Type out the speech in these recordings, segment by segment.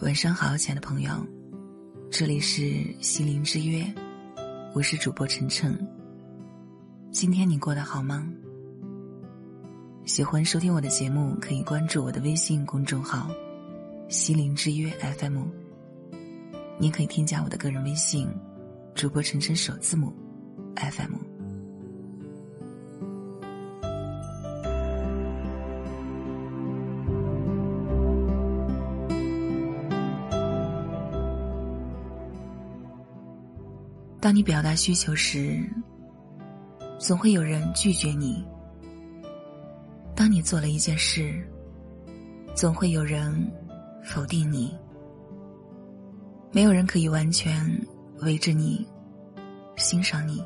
晚上好，亲爱的朋友，这里是心灵之约，我是主播晨晨。今天你过得好吗？喜欢收听我的节目，可以关注我的微信公众号“心灵之约 FM”。你可以添加我的个人微信，主播晨晨首字母 FM。当你表达需求时，总会有人拒绝你；当你做了一件事，总会有人否定你。没有人可以完全围着你、欣赏你、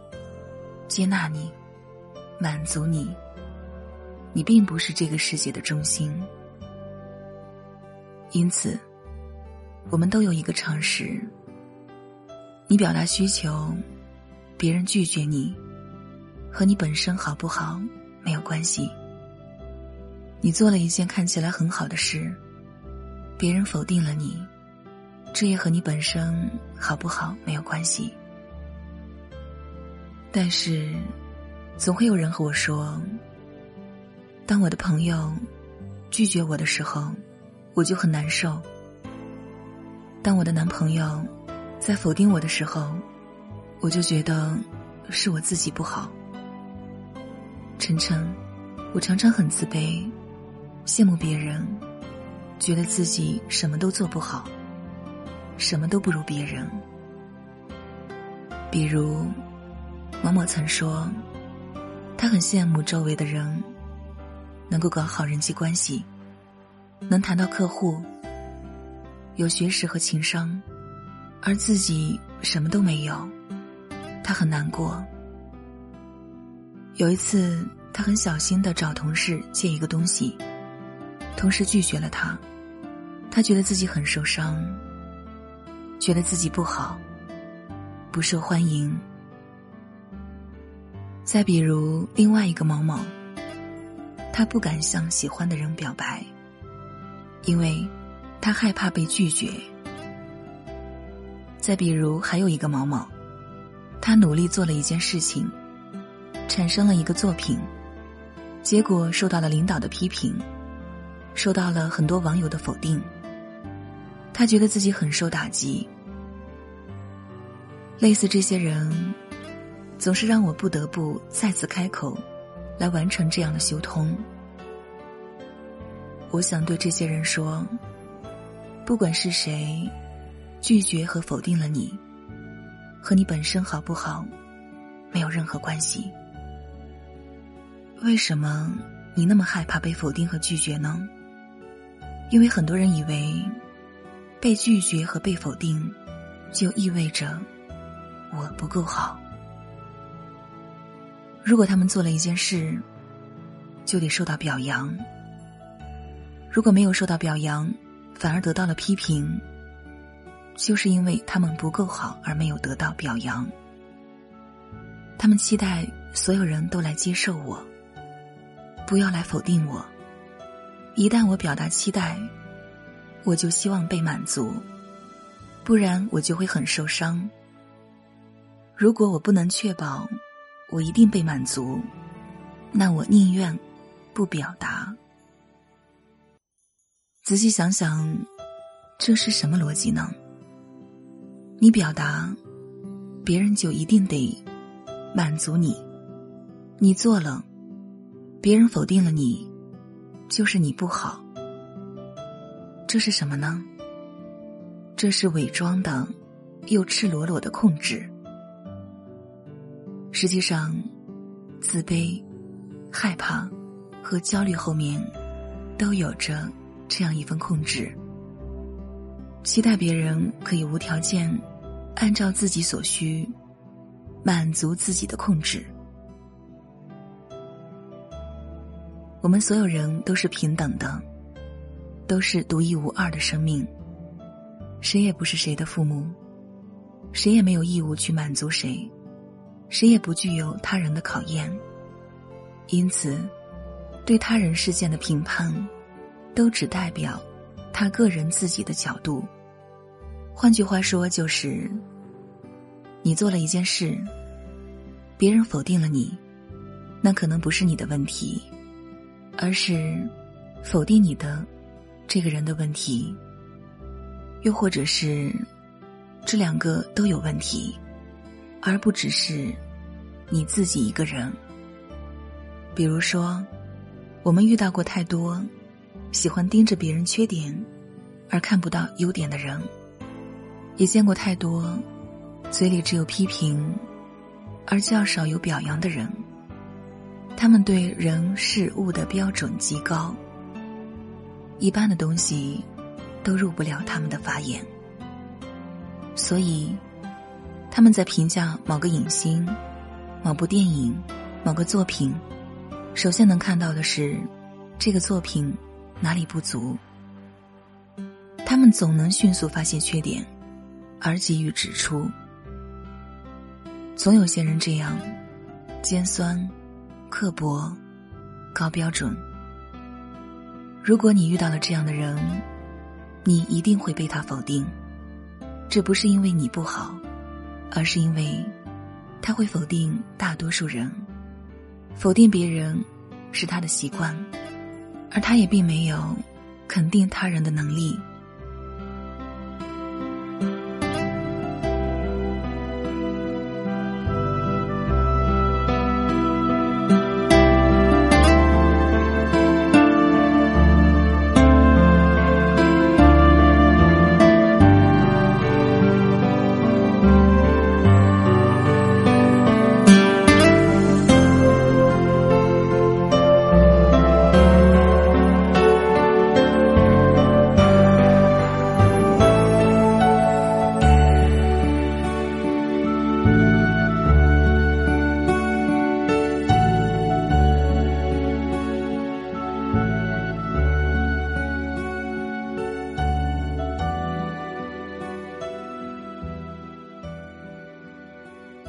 接纳你、满足你。你并不是这个世界的中心，因此，我们都有一个常识。你表达需求，别人拒绝你，和你本身好不好没有关系。你做了一件看起来很好的事，别人否定了你，这也和你本身好不好没有关系。但是，总会有人和我说：“当我的朋友拒绝我的时候，我就很难受。当我的男朋友……”在否定我的时候，我就觉得是我自己不好。晨晨，我常常很自卑，羡慕别人，觉得自己什么都做不好，什么都不如别人。比如，某某曾说，他很羡慕周围的人能够搞好人际关系，能谈到客户，有学识和情商。而自己什么都没有，他很难过。有一次，他很小心的找同事借一个东西，同事拒绝了他，他觉得自己很受伤，觉得自己不好，不受欢迎。再比如另外一个某某，他不敢向喜欢的人表白，因为他害怕被拒绝。再比如，还有一个某某，他努力做了一件事情，产生了一个作品，结果受到了领导的批评，受到了很多网友的否定。他觉得自己很受打击。类似这些人，总是让我不得不再次开口，来完成这样的修通。我想对这些人说，不管是谁。拒绝和否定了你，和你本身好不好没有任何关系。为什么你那么害怕被否定和拒绝呢？因为很多人以为，被拒绝和被否定，就意味着我不够好。如果他们做了一件事，就得受到表扬；如果没有受到表扬，反而得到了批评。就是因为他们不够好而没有得到表扬。他们期待所有人都来接受我，不要来否定我。一旦我表达期待，我就希望被满足，不然我就会很受伤。如果我不能确保我一定被满足，那我宁愿不表达。仔细想想，这是什么逻辑呢？你表达，别人就一定得满足你；你做了，别人否定了你，就是你不好。这是什么呢？这是伪装的，又赤裸裸的控制。实际上，自卑、害怕和焦虑后面，都有着这样一份控制：期待别人可以无条件。按照自己所需，满足自己的控制。我们所有人都是平等的，都是独一无二的生命。谁也不是谁的父母，谁也没有义务去满足谁，谁也不具有他人的考验。因此，对他人事件的评判，都只代表他个人自己的角度换句话说，就是你做了一件事，别人否定了你，那可能不是你的问题，而是否定你的这个人的问题，又或者是这两个都有问题，而不只是你自己一个人。比如说，我们遇到过太多喜欢盯着别人缺点而看不到优点的人。也见过太多，嘴里只有批评，而较少有表扬的人。他们对人事物的标准极高，一般的东西都入不了他们的法眼。所以，他们在评价某个影星、某部电影、某个作品，首先能看到的是这个作品哪里不足。他们总能迅速发现缺点。而给予指出，总有些人这样尖酸、刻薄、高标准。如果你遇到了这样的人，你一定会被他否定。这不是因为你不好，而是因为他会否定大多数人。否定别人是他的习惯，而他也并没有肯定他人的能力。